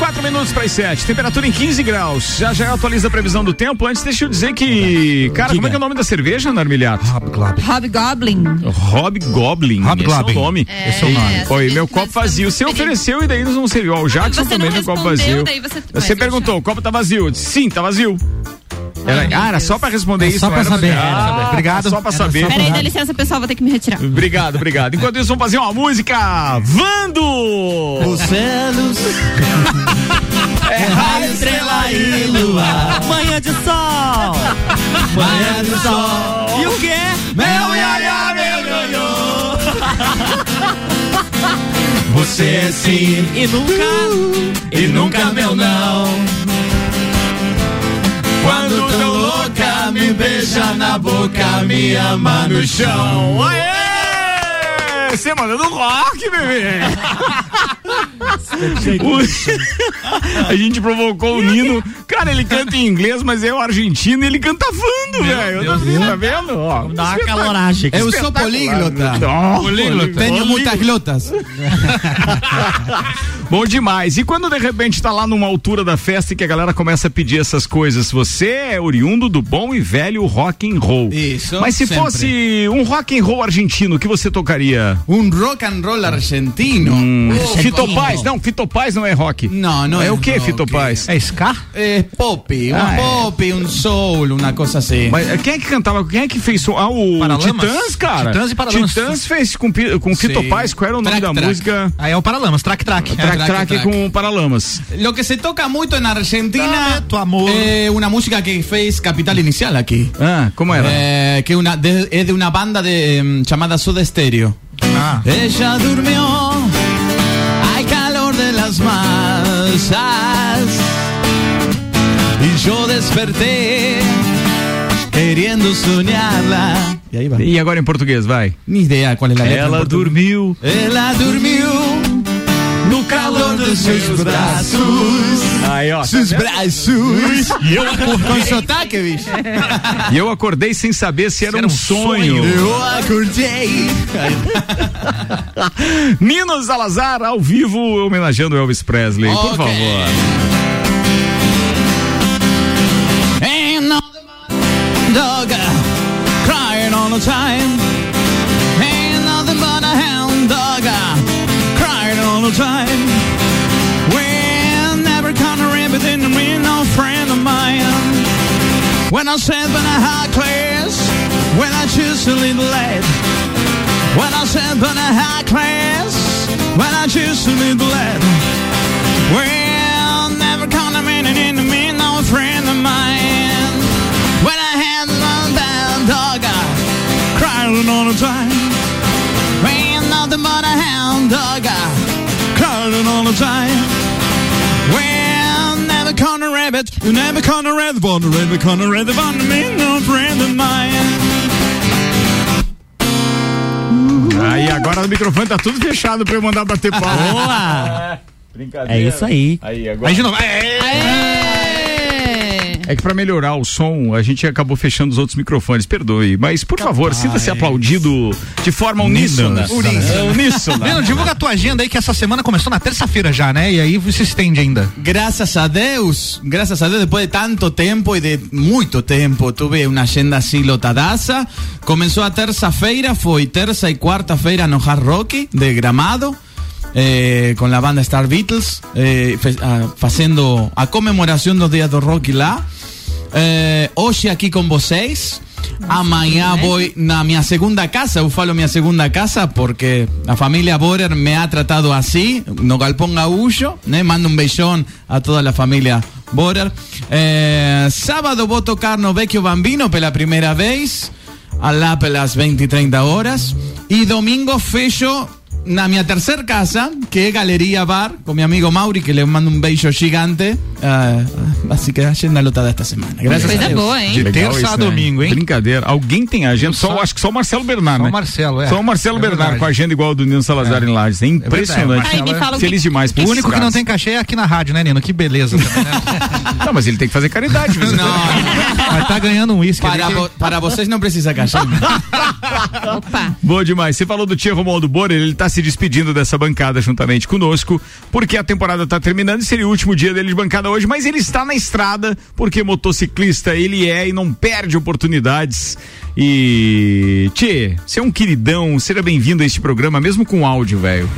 Quatro minutos para as 7, temperatura em 15 graus. Já já atualiza a previsão do tempo. Antes, deixa eu dizer que. Cara, como é que é o nome da cerveja, Narmilhato? Hobgoblin. Hobgoblin. Hobgoblin. Esse é o nome. É, Esse é o nome. essa Oi, meu copo vazio. Você ofereceu e daí não serviu. Ó, O Jackson Você também tem copo vazio. daí você- Você perguntou, o copo tá vazio? Sim, tá vazio. Era, ah, era só pra responder É isso. só pra saber. Ah, Obrigado. Só pra Era saber. Peraí, dá licença, pessoal, vou ter que me retirar. Obrigado, obrigado. Enquanto isso, vamos fazer uma música. Vando! Os celos. É raio, estrela e lua. Manhã de sol. Manhã de sol. E o quê? Meu iaiá, meu ioiô. Você é sim E nunca. e nunca meu não. Quando tão louca, me beija na boca, me ama no chão. Aê! Semana do rock, bebê! A gente provocou o Nino. Cara, ele canta em inglês, mas é o argentino e ele canta fando, velho. Tá vendo? Ó, Dá uma caloragem aqui. Eu sou políglota. Políglota. Tenho muitas glotas. Bom demais. E quando de repente tá lá numa altura da festa e que a galera começa a pedir essas coisas, você é oriundo do bom e velho rock and roll. Isso, Mas se sempre. fosse um rock and roll argentino, o que você tocaria? Um rock and roll argentino. Hum, Oh, Fito? Paz, não, Fito Paz não é rock. Não, não é é o que. Fito Paz? É ska? É pop, um Ah, é. pop, um soul, uma coisa assim. Mas eh, quem é que cantava? Quem é que fez? Ah, o Paralamas? Titãs, cara. Titãs e Paralamas. Titãs fez com, com Fito Sim. Paz. Qual era o nome Track, da track. música? Aí é o Paralamas, track track. Track, track, track, track. com Paralamas. Lo que se toca muito na Argentina Dame tu amor. é uma música que fez Capital Inicial aqui. Ah, como era? É, que una, de, é de uma banda de, chamada Soda Stereo. Ah. Ella durmió al calor de las masas. Y yo desperté querendo sonhá-la. E aí. E agora em português, vai. Nem ideia qual é a letra. Ela dormiu. Ela dormiu no calor dos seus braços. Aí, ó. Seus braços. E eu acordei. Com sotaque, bicho. E eu acordei sem saber se era, um, sonho. Eu acordei. Nino Salazar, ao vivo, homenageando Elvis Presley, por Ok. favor. Dog crying all the time. Ain't nothing but a hound dog crying all the time. When I said when I high class, when I choose to lead the lead. When I said when I high class, when I choose to lead the lead. Well, never gonna mean it in the mean, no friend of mine. When I had one bad dog, I crying all the time. Ain't nothing but a hound dog, I crying all the time. Rabbit, you never gonna but never gonna but me, no friend of mine. Aí agora o microfone tá tudo fechado pra eu mandar bater palma. Boa! Brincadeira. É isso aí. Aí, agora. Aí de novo. É que pra melhorar o som, a gente acabou fechando os outros microfones, perdoe. Mas, por favor, sinta-se aplaudido de forma uníssona. É, uníssona. Nino, divulga a tua agenda aí que essa semana começou na terça-feira já, né? E aí se estende ainda. Gracias a Deus, gracias a Deus, después de tanto tiempo y de mucho tiempo, tuve una agenda así lotadaza. Comenzó a terça-feira, foi terça y cuarta-feira no Hard Rock de Gramado. eh, con la banda Star Beatles, eh, fe- ah, fazendo a comemoração dos dias do rock lá. Eh, hoje aqui com vocês. Amanhã vou na minha segunda casa. Eu falo minha segunda casa porque a família Borer me ha tratado assim, no Galpão Gaúcho. Né? Mando um beijão a toda a família Borer. Eh, sábado vou tocar no Vecchio Bambino pela primeira vez, lá pelas 20 e 30 horas. E domingo fecho na minha terceira casa, que é Galeria Bar, com meu amigo Mauri, que le mando um beijo gigante. Ah, assim que a agenda lotada esta semana. Graças a Deus. De Legal terça isso, a né? domingo, hein? Brincadeira. Alguém tem agenda? Só, acho que só o Marcelo Bernardo, Só né? o Marcelo, é. Só o Marcelo É Bernardo verdade. com a agenda igual a do Nino Salazar É. em Lages. É impressionante. Ai, me fala o Feliz que- demais O único que não tem cachê é aqui na rádio, né, Nino? Que beleza também, né? Não, mas ele tem que fazer caridade. Mas Mas tá ganhando um uísque Para, que- vo- para vocês não precisa cachê. Opa. Boa demais. Você falou do Tia Romualdo Borer, ele tá se despedindo dessa bancada juntamente conosco, porque a temporada tá terminando e seria o último dia dele de bancada hoje, mas ele está na estrada, porque motociclista ele é e não perde oportunidades. E. Tchê, você é um queridão, seja bem-vindo a este programa, mesmo com áudio, velho.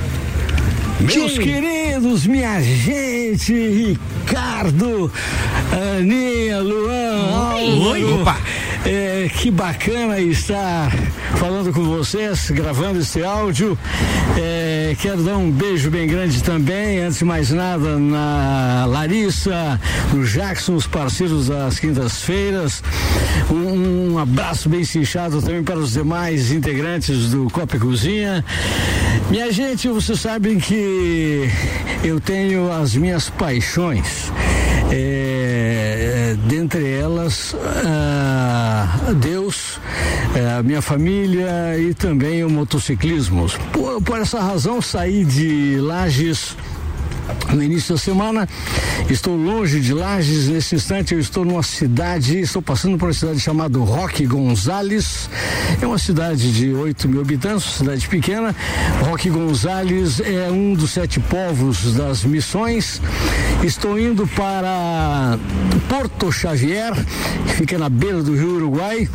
Meus queridos, minha gente, Ricardo, Aninha, Luan, Oi. Álvaro, Opa. É, que bacana estar falando com vocês, gravando esse áudio. É, quero dar um beijo bem grande também, antes de mais nada, na Larissa, no Jackson, os parceiros das quintas-feiras. Um, um abraço bem cinchado também para os demais integrantes do Copa e Cozinha. Minha gente, vocês sabem que eu tenho as minhas paixões. É, dentre elas, ah, Deus, é, a minha família e também o motociclismo. Por, por essa razão, saí de Lages no início da semana. Estou longe de Lages, nesse instante eu estou numa cidade, estou passando por uma cidade chamada Roque Gonzales. É uma cidade de 8 mil habitantes, cidade pequena. Roque Gonzales é um dos sete povos das missões. Estou indo para Porto Xavier, que fica na beira do rio Uruguai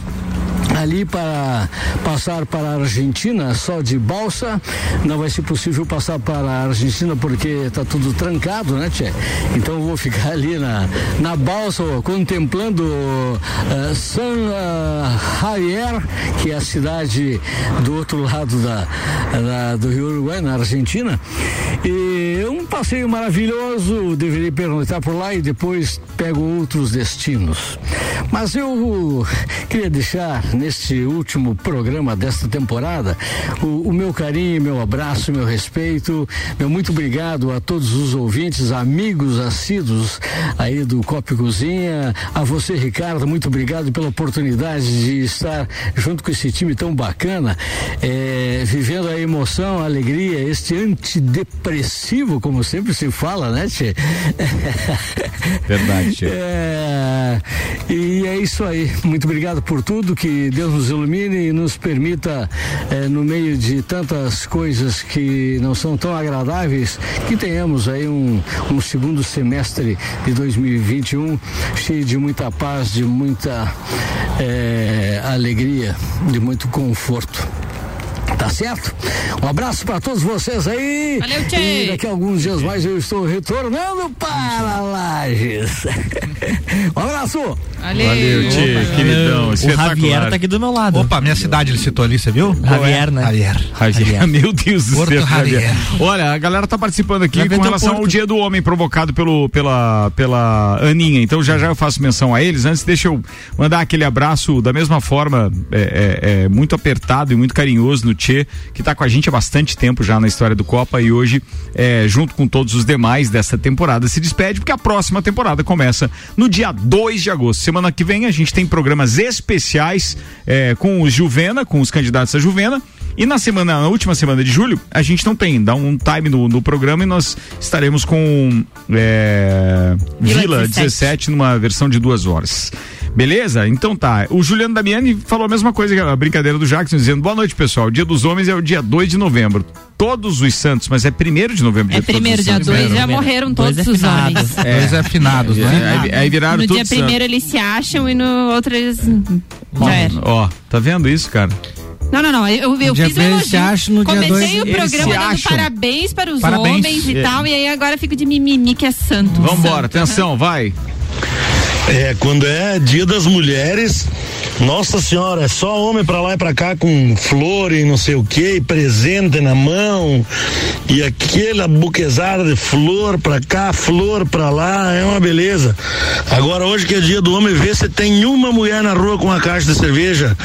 ali para passar para a Argentina só de balsa. Não vai ser possível passar para a Argentina porque está tudo trancado, né, Tchê? Então eu vou ficar ali na, na balsa contemplando eh, San ah, Javier, que é a cidade do outro lado da, da- do Rio Uruguai, na Argentina. E um passeio maravilhoso, deveria pernoitar por lá e depois pego outros destinos. Mas eu queria deixar neste último programa desta temporada. O, o meu carinho, meu abraço, meu respeito, meu muito obrigado a todos os ouvintes, amigos assíduos aí do Copo Cozinha, a você, Ricardo, muito obrigado pela oportunidade de estar junto com esse time tão bacana, é, vivendo a emoção, a alegria, este antidepressivo, como sempre se fala, né, Tchê? Verdade, Tchê. É, e é isso aí. Muito obrigado por tudo. Que Deus nos ilumine e nos permita, é, no meio de tantas coisas que não são tão agradáveis, que tenhamos aí um, um segundo semestre de 2021 cheio de muita paz, de muita é, alegria, de muito conforto. Tá certo? Um abraço para todos vocês aí. Valeu, Tchê. E daqui a alguns dias mais eu estou retornando para Lages. um abraço. Valeu, Tchê, queridão. O. Javier tá aqui do meu lado. Opa, minha cidade ele citou ali, você viu? Javier, né? Javier. Javier. Meu Deus do Porto céu. Javier. Olha, a galera tá participando aqui Vai com relação ao. Dia do Homem provocado pelo, pela, pela Aninha. Então já já eu faço menção a eles. Antes, deixa eu mandar aquele abraço da mesma forma, é, é, é, muito apertado e muito carinhoso no Tchê, que tá com a gente há bastante tempo já na história do Copa e hoje, é, junto com todos os demais dessa temporada, se despede, porque a próxima temporada começa no dia 2 de agosto. Semana que vem a gente tem programas especiais é, com o Juvena, com os candidatos a Juvena. E na semana, na última semana de julho, a gente não tem, dá um time no, no programa e nós estaremos com é, Vila Vila 17. 17 numa versão de duas horas. Beleza? Então tá. O Juliano Damiani falou a mesma coisa que a brincadeira do Jackson, dizendo: boa noite, pessoal. O dia dos homens é o dia 2 de novembro. Todos os santos, mas é primeiro de novembro. É primeiro, os dia santos. 2 já morreram Dois todos os afinados. homens. Dois afinados, né? Aí, aí viraram No todos dia santos. primeiro eles se acham e no outro eles. Já era. Ó, tá vendo isso, cara? Não, não, não. Eu, eu fiz um se elogio. acham, no Comecei dois o programa dando acham. parabéns para os Parabéns. homens e É. tal, e aí agora fico de mimimi que é santo. Vambora, Santo. atenção, vai. É, quando é dia das mulheres, nossa senhora, é só homem pra lá e pra cá com flor e não sei o que, presente na mão, e aquela buquezada de flor pra cá, flor pra lá, é uma beleza. Agora, hoje que é dia do homem, vê se tem uma mulher na rua com uma caixa de cerveja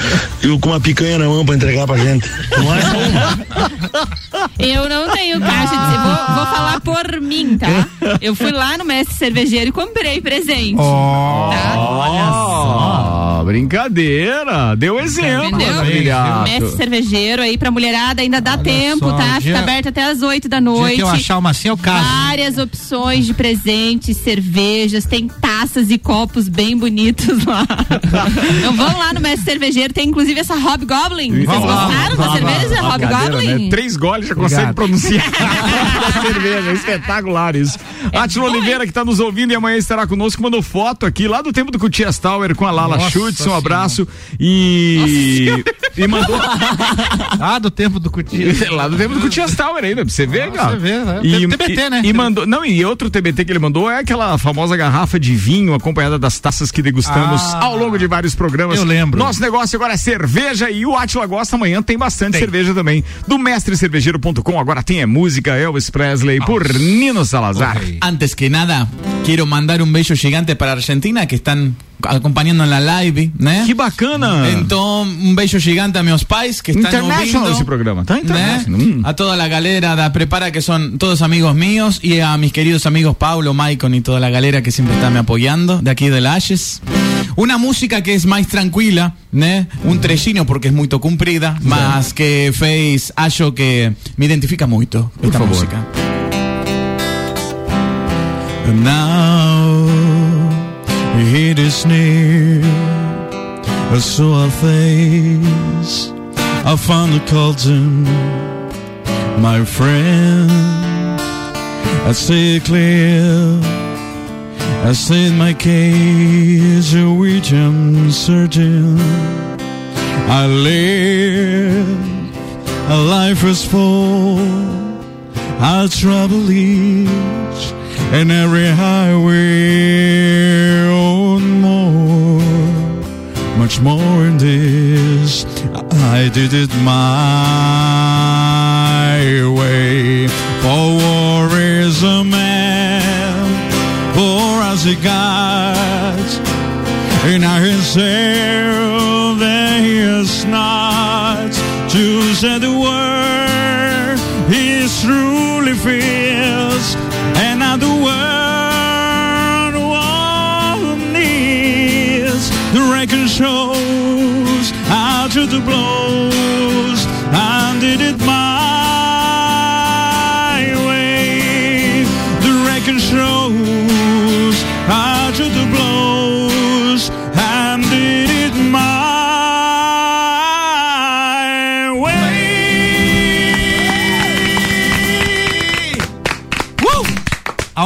e com uma picanha na mão pra entregar pra gente. Não é uma. Eu não tenho caixa de vou, vou falar por mim, tá? Eu fui lá no mestre cervejeiro e comprei presente. Tá? Olha Brincadeira. Deu exemplo, Entendeu? Mestre cervejeiro aí pra mulherada, ainda dá tempo, só, tá? dia- Fica aberto até as 8 da Dia noite. que eu achar uma assim, eu caso. Várias opções de presentes, cervejas, tem taças e copos bem bonitos lá. então vão lá no Mestre Cervejeiro, tem inclusive essa Hobgoblin. Vocês Vamos lá, gostaram da vamos lá. cerveja Brincadeira, Hobgoblin? né? Três goles já consegue pronunciar a cerveja. É espetacular isso. Atila Oliveira, que tá nos ouvindo e amanhã estará conosco, mandou foto aqui lá do tempo do Cutias Tower com a Lala Nossa Schutz. Um abraço. E. E mandou. Ah, do tempo do Cutia. lá do tempo do Cutias Tower ainda, pra você ver, Pra cara. você ver, né? E, TBT, né? E mandou. Não, e outro TBT que ele mandou é aquela famosa garrafa de vinho acompanhada das taças que degustamos Ah. ao longo de vários programas. Eu lembro. Nosso negócio agora é cerveja e o Atila gosta. Amanhã tem bastante cerveja também. Do mestrecervejeiro.com. Agora tem é música Elvis Presley por Nino Salazar. Antes que nada, quiero mandar un bello gigante para Argentina que están acompañando en la live, ¿né? Que bacana. Entonces, un bello gigante a meus pais que están International ouvindo, ese programa, tá né? international. Hum. A toda la galera da Prepara que son todos amigos míos y a mis queridos amigos Paulo, Maicon y toda la galera que siempre está me apoyando de aquí de Lashes. Una música que es más tranquila, ¿né? Un trechinho porque es muy comprida, más que fez acho que me identifica mucho esta favor. música. Now it is near. so I face. I found a Colton, my friend. I see it clear. I state my case, which I'm certain. I live a life is full. I travel each and every highway want more, much more in this. I did it my way. For war is a man, for as he got, and I himself there he is not to say the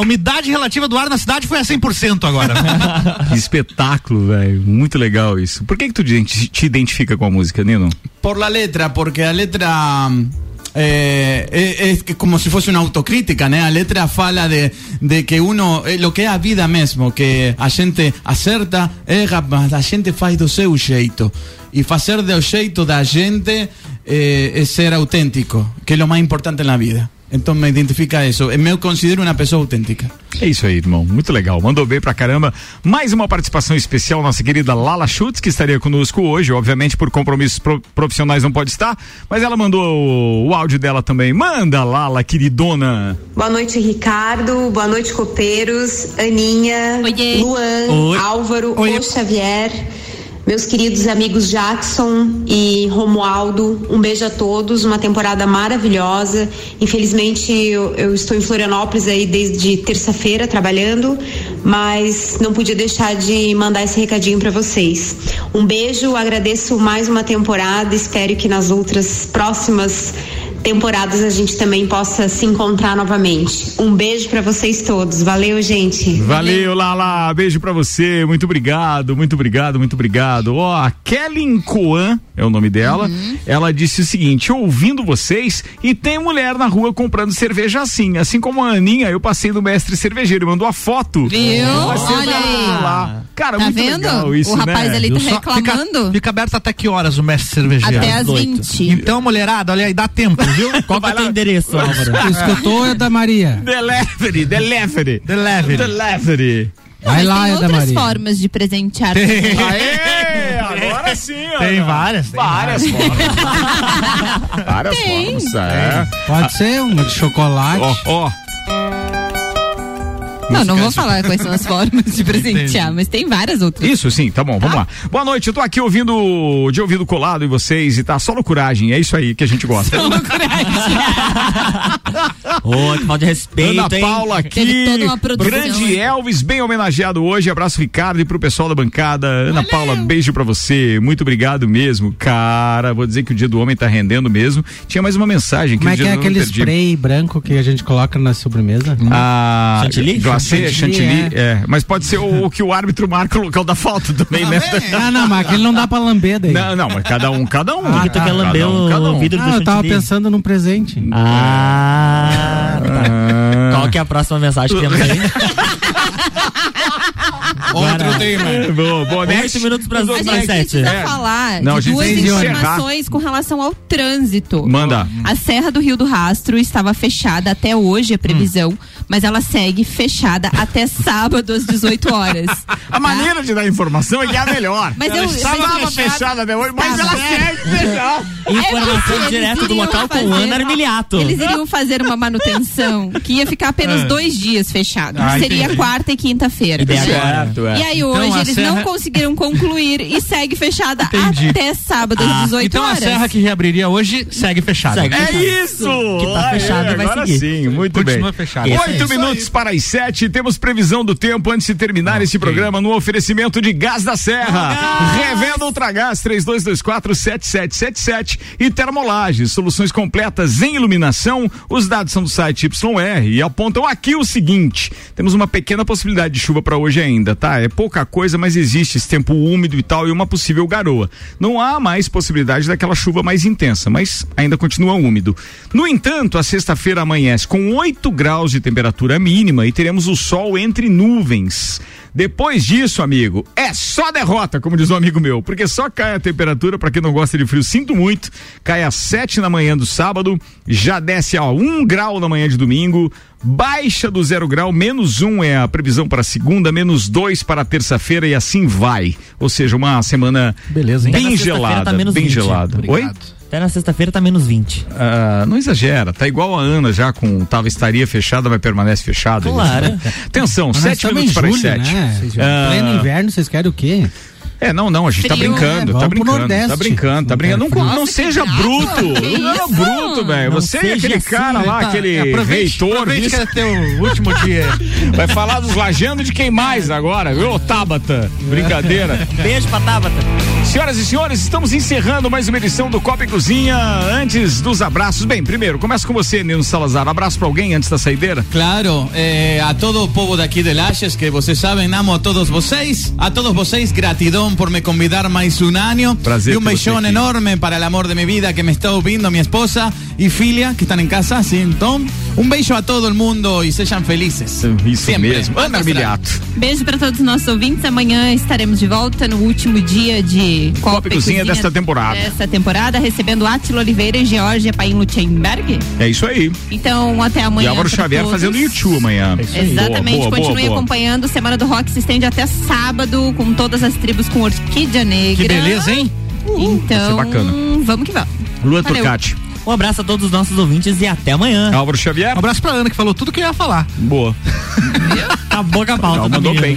umidade relativa do ar na cidade foi a 100% agora. Que espetáculo, velho. Muito legal isso. Por que, que tu te identifica com a música, Nino? Por la letra, porque a letra eh, es que como si fuese una autocrítica, ¿né? A letra fala de, de que uno, eh, lo que é a vida mesmo, que a gente acerta, erra, mas a gente faz do seu jeito. E fazer do jeito da gente é ser autêntico, que é o mais importante na vida. Então me identifica isso. Eu me considero uma pessoa autêntica. É isso aí, irmão. Muito legal. Mandou bem pra caramba. Mais uma participação especial, nossa querida Lala Schutz, que estaria conosco hoje. Obviamente, por compromissos pro- profissionais não pode estar, mas ela mandou o, o áudio dela também. Manda, Lala, queridona. Boa noite, Ricardo. Boa noite, copeiros. Aninha, Luan, Oi. Álvaro, Ô Xavier. Meus queridos amigos Jackson e Romualdo, um beijo a todos, uma temporada maravilhosa. Infelizmente eu, eu estou em Florianópolis aí desde terça-feira trabalhando, mas não podia deixar de mandar esse recadinho para vocês. Um beijo, agradeço mais uma temporada, espero que nas outras próximas temporadas a gente também possa se encontrar novamente. Um beijo para vocês todos. Valeu, gente. Valeu, Lala. Beijo pra você. Muito obrigado, muito obrigado, muito obrigado. Ó, a Kelly Coan é o nome dela. Ela disse o seguinte: ouvindo vocês e tem mulher na rua comprando cerveja assim. Assim como a Aninha, eu passei no mestre cervejeiro e mandou a foto. Viu? Olha aí. lá. Cara, Tá muito vendo? legal isso, O rapaz né? ali tá reclamando. Fica, fica aberto até que horas o mestre cervejeiro? Até às 20. Então, mulherada, olha aí, dá tempo, viu? Qual que é o teu endereço, Álvaro? Escutou é da Maria. Delivery, delivery. Delivery. Delivery. Vai Mas lá, tem da outras Maria. formas de presentear. Aê, agora sim, ó. Tem várias. Tem Várias formas. Várias Tem. formas, é. Pode ser uma de chocolate. Ó, ó. Não, não vou falar quais são as formas de presentear, mas tem várias outras. Isso, sim, tá bom, vamos lá. Boa noite, eu tô aqui ouvindo, de ouvido colado em vocês e tá só loucuragem, é isso aí que a gente gosta. Ô, que falta de respeito, Ana hein? Paula Teve aqui, toda uma produção, grande? Elvis, bem homenageado hoje, abraço Ricardo e pro pessoal da bancada. Ana Paula, beijo pra você, muito obrigado mesmo, cara, vou dizer que o dia do homem tá rendendo mesmo. Tinha mais uma mensagem que Como é que é aquele spray branco que a gente coloca na sobremesa? Ah, Chantilly? Glacê, Chantilly, chantilly, é. Mas pode ser o, o que o árbitro marca o local da falta também, né? Ah, não, mas aquele não dá pra lamber daí. Não, não, mas cada um, cada um. Ah, que tu quer lamber um, o vidro Ah, do eu tava pensando num presente. Ah, Ah. Qual que é a próxima mensagem que temos aí? Outro tema. Boa, boa, next. Oito minutos para A as gente sete. precisa É. falar Não, a de gente duas informações com relação ao trânsito. Manda. A Serra do Rio do Rastro estava fechada até hoje, a previsão, Hum. Mas ela segue fechada até sábado às 18 horas. A maneira de dar informação é que é a melhor. Mas eu- estava fechada até hoje, mas ela segue fechada. Informação Eles direto do local com o Ana Armiliato. Eles iriam fazer uma manutenção que ia ficar apenas É. dois dias fechado. Ah, Seria entendi. quarta e quinta-feira. É. E aí Então, hoje a eles serra- não conseguiram concluir e segue fechada Entendi. até sábado às 18 Então a horas. serra que reabriria hoje segue fechada. Segue. É isso! Que tá Ah, fechado é, e vai agora seguir. sim, muito Continua bem. fechado. Isso Oito aí. minutos para as sete, temos previsão do tempo antes de terminar esse programa no oferecimento de Gás da Serra. Revenda Ultragás 32247777 e Termolages, soluções completas em iluminação. Os dados são do site YR e apontam aqui o seguinte: temos uma pequena possibilidade de chuva para hoje ainda, tá? É pouca coisa, mas existe esse tempo úmido e tal e uma possível garoa. Não há mais possibilidade daquela chuva mais intensa, mas ainda continua úmido. No entanto, a sexta-feira amanhece com 8 graus de temperatura mínima e teremos o sol entre nuvens. Depois disso, amigo, é só derrota, como diz um amigo meu, porque só cai a temperatura, para quem não gosta de frio, sinto muito, cai às 7 da manhã do sábado, já desce a 1 grau na manhã de domingo, baixa do zero grau, menos um é a previsão para segunda, menos dois para terça-feira e assim vai. Ou seja, uma semana Beleza, na bem sexta-feira gelada, tá bem 20. gelada. Oi? Até na sexta-feira tá menos 20. Ah, não exagera, tá igual a Ana já com tava estaria fechada, mas permanece fechada. Claro. Atenção, Mas nós sete estamos minutos em para as julho, sete. né? Ah, Pleno inverno, vocês querem o quê? É, não, não, a gente tá Frio, brincando, né? tá Vamos pro brincando, tá brincando, tá brincando. Não, não seja bruto, não é bruto, velho. Você é seja aquele assim, cara lá, tá? aquele Aproveite- reitor. aproveite que é teu último dia. Vai falar dos lajando de quem mais agora, viu? Ô, Tabata, brincadeira. Beijo pra Tabata. Senhoras e senhores, estamos encerrando mais uma edição do Copa e Cozinha. Antes dos abraços, bem, primeiro, começa com você, Nino Salazar. Abraço pra alguém antes da saideira? Claro, eh, a todo o povo daqui de Lages, que vocês sabem, amo a todos vocês. A todos vocês, gratidão por me convidar mais um ano. Prazer y un beijón enorme para el amor de mi vida que me está ouvindo, mi esposa y filia, que están en casa, ¿sí? Entonces, un beso a todo el mundo y sean felices. Isso Siempre. mesmo. Ana Armiliato. Beijo para todos os nossos ouvintes. Amanhã estaremos de volta no último dia de Copa, e Cozinha desta temporada. Desta temporada, recebendo Átila Oliveira e Georgia Paim Lutzenberg. É isso aí. Então, até amanhã. e Álvaro Xavier todos. fazendo YouTube amanhã. Exatamente, Boa, boa, continue boa, boa. acompanhando. Semana do Rock se estende até sábado, com todas as tribos com Orquídea Negra. Que beleza, hein? Então, Vai ser bacana. vamos que vamos. Lua Valeu. Turcati. Um abraço a todos os nossos ouvintes e até amanhã. Álvaro Xavier. Um abraço pra Ana, que falou tudo que eu ia falar. Boa. Acabou com a pauta. Não, do mandou bem.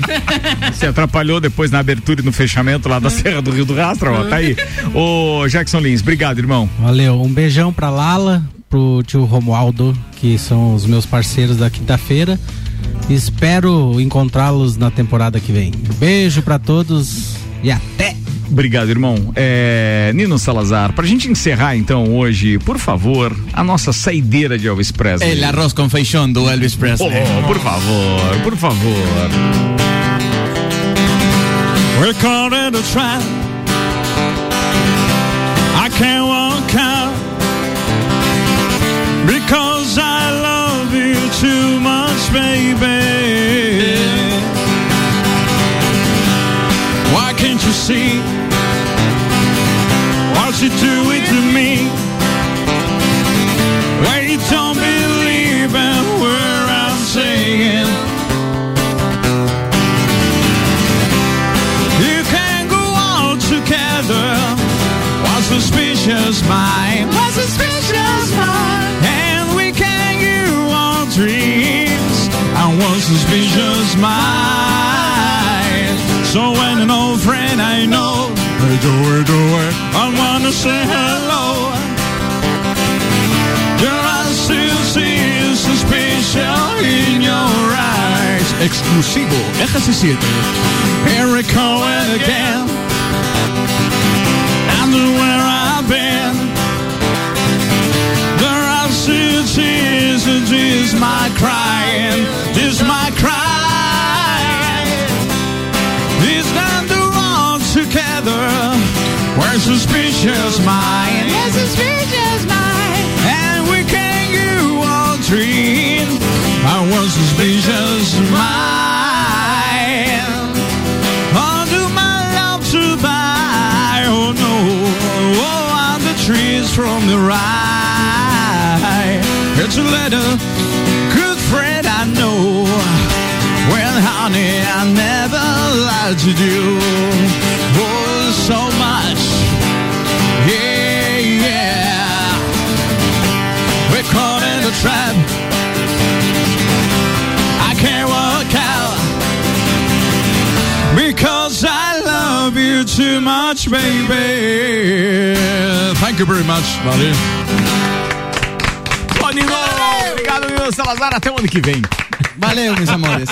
Se atrapalhou depois na abertura e no fechamento lá da Serra do Rio do Rastro, ó, tá aí. Ô, Jackson Lins, obrigado, irmão. Valeu, um beijão pra Lala, pro tio Romualdo, que são os meus parceiros da quinta-feira. Espero encontrá-los na temporada que vem. Beijo pra todos e até! Obrigado, irmão. É, Nino Salazar, pra gente encerrar então hoje, por favor, a nossa saideira de Elvis Presley. El arroz con feijón do Elvis Presley. Oh, por favor, por favor. We're caught in a trap. I can't walk out because I love you too much, baby. What you're doing to me? When you don't believe in where I'm saying. You can go all together. One suspicious mind, one suspicious mind, and we can go on dreams. And one suspicious mind. So when an old friend I know, Hey Joey, Joey, I wanna say hello. Girl, I still see suspicion in your eyes. Exclusivo, Eje 7. Here we go again. I know where I've been. I are cities and my crying. We're suspicious mind. We're suspicious mind. And we can go on dream. I was suspicious mind. Under my love to buy. Oh no. Oh, on the trees from the rye. It's a letter. Good friend, I know. Well, honey, I never lied to you. Oh, you too much, baby. Thank you very much, buddy. Ô, Nino, obrigado, Nino Salazar. Até o ano que vem. Valeu, mis amores.